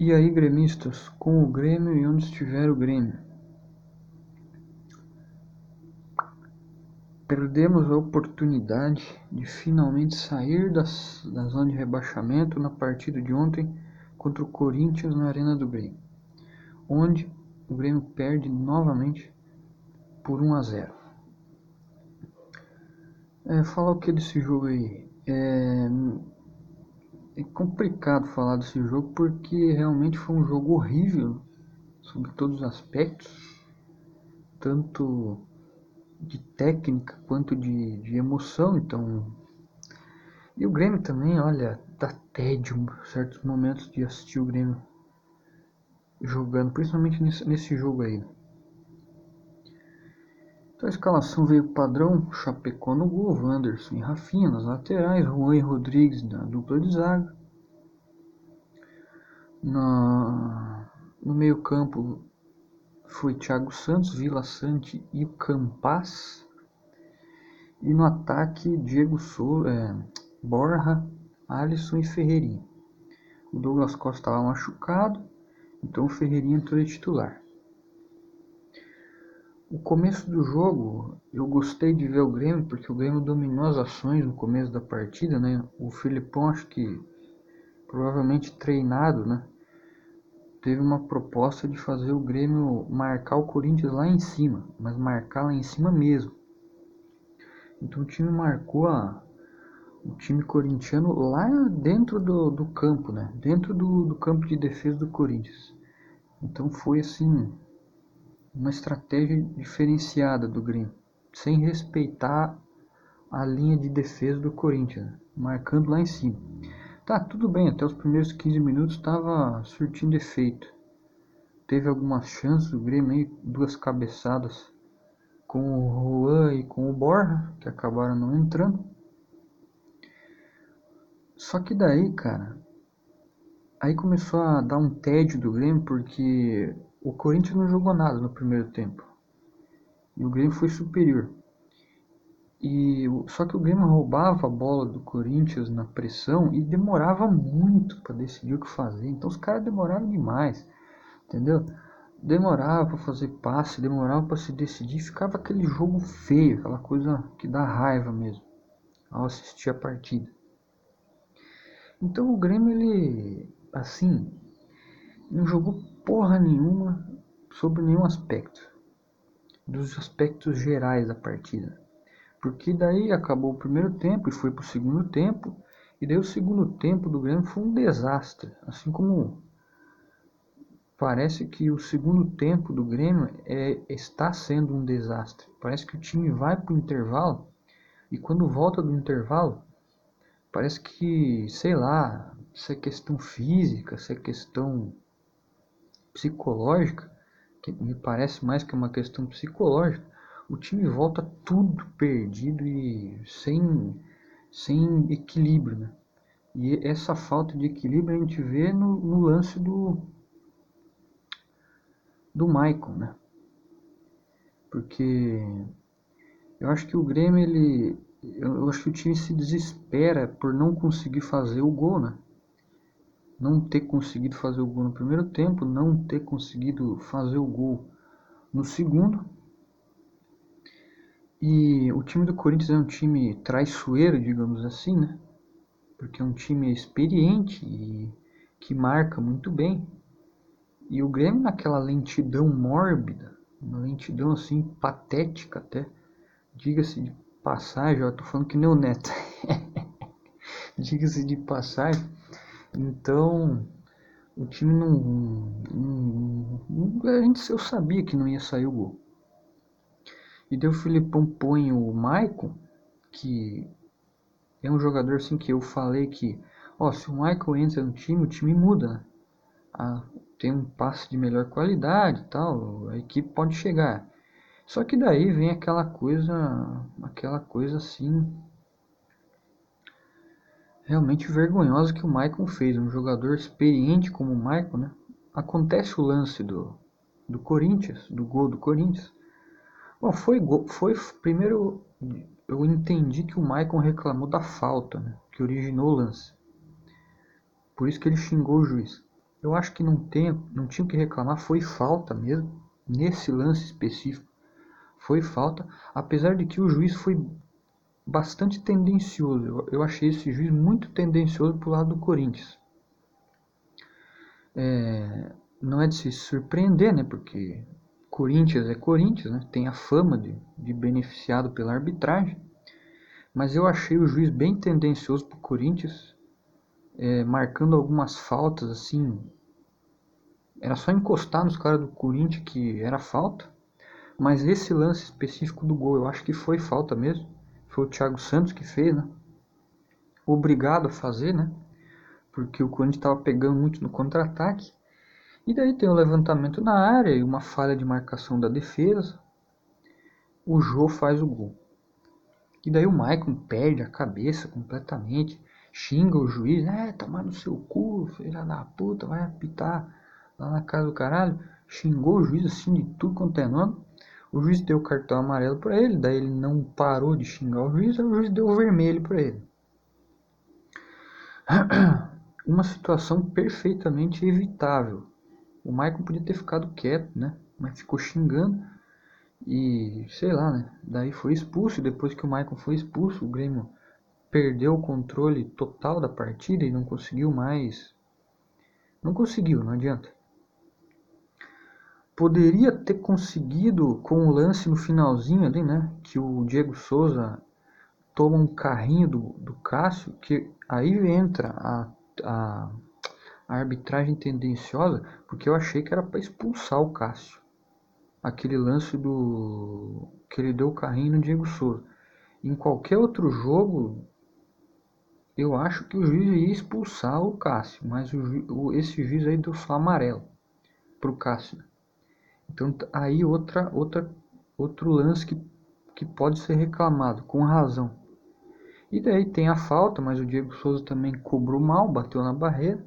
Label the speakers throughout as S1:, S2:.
S1: E aí, gremistas, com o Grêmio e onde estiver o Grêmio. Perdemos a oportunidade de finalmente sair das, da zona de rebaixamento na partida de ontem contra o Corinthians na Arena do Grêmio, onde o Grêmio perde novamente por 1 a 0. É, falar o que desse jogo aí? É, é complicado falar desse jogo porque realmente foi um jogo horrível sobre todos os aspectos, tanto de técnica quanto de, de emoção. Então, e o Grêmio também, olha, dá tédio certos momentos de assistir o Grêmio jogando, principalmente nesse, nesse jogo aí. Então a escalação veio padrão, Chapecó no gol, Wanderson e Rafinha nas laterais, Juan e Rodrigues na dupla de zaga. Na, no meio campo foi Thiago Santos, Vila Sante e Campas. E no ataque, Diego Souza, é, Borja, Alisson e Ferreirinha. O Douglas Costa estava machucado, então o Ferreirinha entrou de titular. O começo do jogo, eu gostei de ver o Grêmio, porque o Grêmio dominou as ações no começo da partida, né? O Filipão, acho que provavelmente treinado, né? Teve uma proposta de fazer o Grêmio marcar o Corinthians lá em cima, mas marcar lá em cima mesmo. Então o time marcou a, o time corintiano lá dentro do, do campo, né? Dentro do, do campo de defesa do Corinthians. Então foi assim uma estratégia diferenciada do Grêmio, sem respeitar a linha de defesa do Corinthians, marcando lá em cima. Tá, tudo bem, até os primeiros 15 minutos estava surtindo efeito. Teve algumas chances, o Grêmio aí, duas cabeçadas com o Juan e com o Borja, que acabaram não entrando. Só que daí, cara, aí começou a dar um tédio do Grêmio, porque o Corinthians não jogou nada no primeiro tempo. E o Grêmio foi superior. E só que o Grêmio roubava a bola do Corinthians na pressão e demorava muito para decidir o que fazer. Então os caras demoraram demais, entendeu? Demorava para fazer passe, demorava para se decidir, ficava aquele jogo feio, aquela coisa que dá raiva mesmo ao assistir a partida. Então o Grêmio ele assim não jogou porra nenhuma sobre nenhum aspecto dos aspectos gerais da partida. Porque daí acabou o primeiro tempo e foi para o segundo tempo, e daí o segundo tempo do Grêmio foi um desastre. Assim como parece que o segundo tempo do Grêmio é, está sendo um desastre. Parece que o time vai para o intervalo e quando volta do intervalo, parece que, sei lá, se é questão física, se é questão psicológica, que me parece mais que uma questão psicológica, o time volta tudo perdido e sem, sem equilíbrio. Né? E essa falta de equilíbrio a gente vê no, no lance do, do Michael, né? Porque eu acho que o Grêmio, ele. Eu acho que o time se desespera por não conseguir fazer o gol, né? Não ter conseguido fazer o gol no primeiro tempo, não ter conseguido fazer o gol no segundo. E o time do Corinthians é um time traiçoeiro, digamos assim, né? Porque é um time experiente e que marca muito bem. E o Grêmio naquela lentidão mórbida, uma lentidão assim patética até, diga-se de passagem, eu tô falando que nem o Neto. diga-se de passagem, então, o time não, não, A gente, eu sabia que não ia sair o gol. E daí o Filipão põe o Maicon, que é um jogador assim que eu falei que, ó, se o Michael entra no time, o time muda. Né? Ah, tem um passe de melhor qualidade tal, a equipe pode chegar. Só que daí vem aquela coisa, aquela coisa assim, realmente vergonhosa que o Maicon fez. Um jogador experiente como o Maicon, né? Acontece o lance do, do Corinthians, do gol do Corinthians. Bom, foi, foi primeiro eu entendi que o Maicon reclamou da falta, né? Que originou o lance. Por isso que ele xingou o juiz. eu acho que não, tem, não tinha que reclamar, foi falta mesmo, nesse lance específico. Foi falta, apesar de que o juiz foi bastante tendencioso. Eu, achei esse juiz muito tendencioso para o lado do Corinthians. É, não é de se surpreender, né? Porque Corinthians é Corinthians, né? Tem a fama de, de beneficiado pela arbitragem. Mas eu achei o juiz bem tendencioso para o Corinthians é, marcando algumas faltas assim. Era só encostar nos caras do Corinthians que era falta. Mas esse lance específico do gol, eu acho que foi falta mesmo. Foi o Thiago Santos que fez, né? Obrigado a fazer, né? Porque o Corinthians estava pegando muito no contra-ataque. E daí tem o um levantamento na área e uma falha de marcação da defesa. O Jô faz o gol. E daí o Maicon perde a cabeça completamente xinga o juiz, é, tomar no seu cu, filha da puta, vai apitar lá na casa do caralho. Xingou o juiz assim de tudo quanto é nome. O juiz deu cartão amarelo para ele, daí ele não parou de xingar o juiz, o juiz deu vermelho para ele. Uma situação perfeitamente evitável. O Michael podia ter ficado quieto, né? Mas ficou xingando e sei lá, né? Daí foi expulso. Depois que o Michael foi expulso, o Grêmio perdeu o controle total da partida e não conseguiu mais. Não conseguiu, não adianta. Poderia ter conseguido com o lance no finalzinho ali, né? Que o Diego Souza toma um carrinho do, do Cássio, que aí entra a, a, a arbitragem tendenciosa, porque eu achei que era para expulsar o Cássio. Aquele lance do. que ele deu o carrinho no Diego Souza. Em qualquer outro jogo, eu acho que o juiz ia expulsar o Cássio, mas o, o, esse juiz aí deu só amarelo pro Cássio. Então aí outra, outra, outro lance que, que pode ser reclamado, com razão. E daí tem a falta, mas o Diego Souza também cobrou mal, bateu na barreira.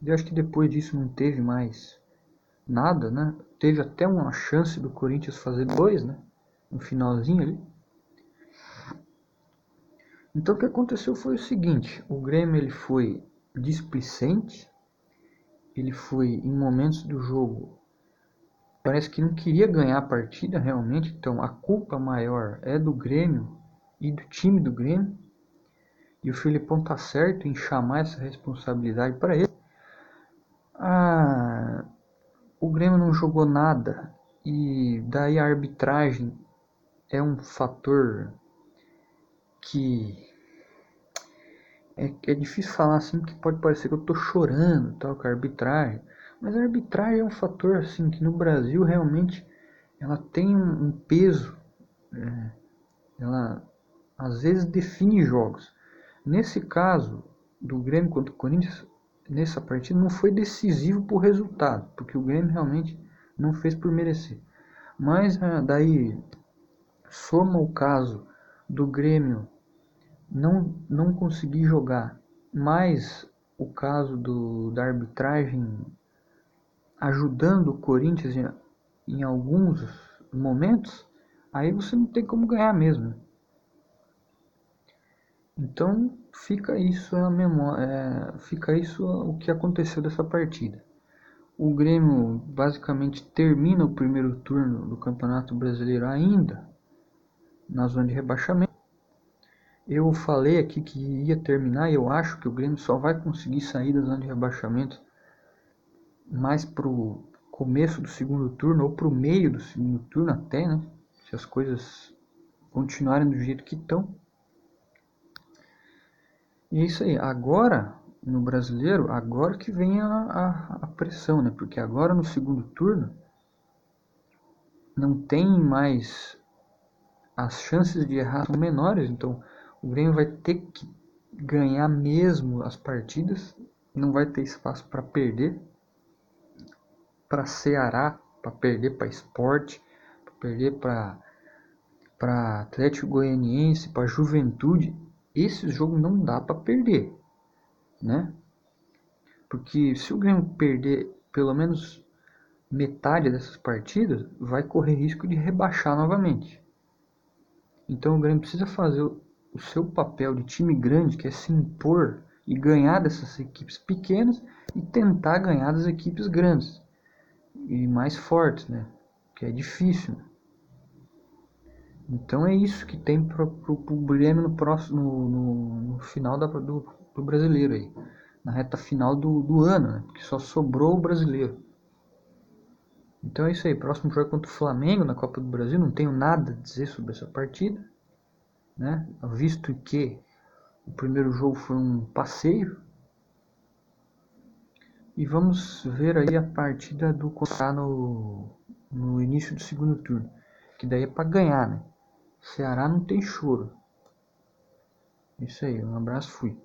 S1: E acho que depois disso não teve mais nada, né? Teve até uma chance do Corinthians fazer dois, né? No finalzinho ali. Então o que aconteceu foi o seguinte, o Grêmio ele foi displicente, ele foi em momentos do jogo, parece que não queria ganhar a partida realmente, então a culpa maior é do Grêmio e do time do Grêmio, e o Filipão tá certo em chamar essa responsabilidade para ele. Ah, o Grêmio não jogou nada. E daí a arbitragem é um fator que é, é difícil falar assim que pode parecer que eu tô chorando tal com a arbitragem, mas a arbitragem é um fator assim que no Brasil realmente ela tem um, um peso, é, ela às vezes define jogos. Nesse caso do Grêmio contra o Corinthians, nessa partida não foi decisivo o resultado, porque o Grêmio realmente não fez por merecer. Mas ah, daí soma o caso do Grêmio não, não consegui jogar. Mas o caso do, da arbitragem ajudando o Corinthians em, em alguns momentos, aí você não tem como ganhar mesmo. Então fica isso a memória, é, fica isso o que aconteceu dessa partida. O Grêmio basicamente termina o primeiro turno do Campeonato Brasileiro ainda na zona de rebaixamento. Eu falei aqui que ia terminar eu acho que o Grêmio só vai conseguir sair da zona de rebaixamento mais pro começo do segundo turno ou pro meio do segundo turno até, né? Se as coisas continuarem do jeito que estão. E é isso aí. Agora, no brasileiro, agora que vem a, a, a pressão, né? Porque agora no segundo turno não tem mais as chances de errar são menores, então o Grêmio vai ter que ganhar mesmo as partidas, não vai ter espaço para perder, para Ceará, para perder para Esporte, para perder para para Atlético Goianiense, para Juventude, esse jogo não dá para perder, né? Porque se o Grêmio perder pelo menos metade dessas partidas, vai correr risco de rebaixar novamente. Então o Grêmio precisa fazer o seu papel de time grande, que é se impor e ganhar dessas equipes pequenas e tentar ganhar das equipes grandes e mais fortes, né? Que é difícil. Né? Então é isso que tem para o Grêmio no, próximo, no, no, final da, do, do brasileiro aí. Na reta final do, do ano, né? Porque só sobrou o brasileiro. Então é isso aí. Próximo jogo contra o Flamengo na Copa do Brasil. Não tenho nada a dizer sobre essa partida. Né? Visto que o primeiro jogo foi um passeio. E vamos ver aí a partida do Ceará no, no início do segundo turno. Que daí é para ganhar, né? Ceará não tem choro. Isso aí, um abraço, fui.